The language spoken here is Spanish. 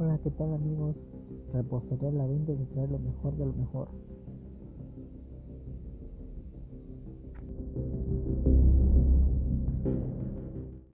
Hola, ¿qué tal amigos? Repostería La 20 te traer lo mejor de lo mejor.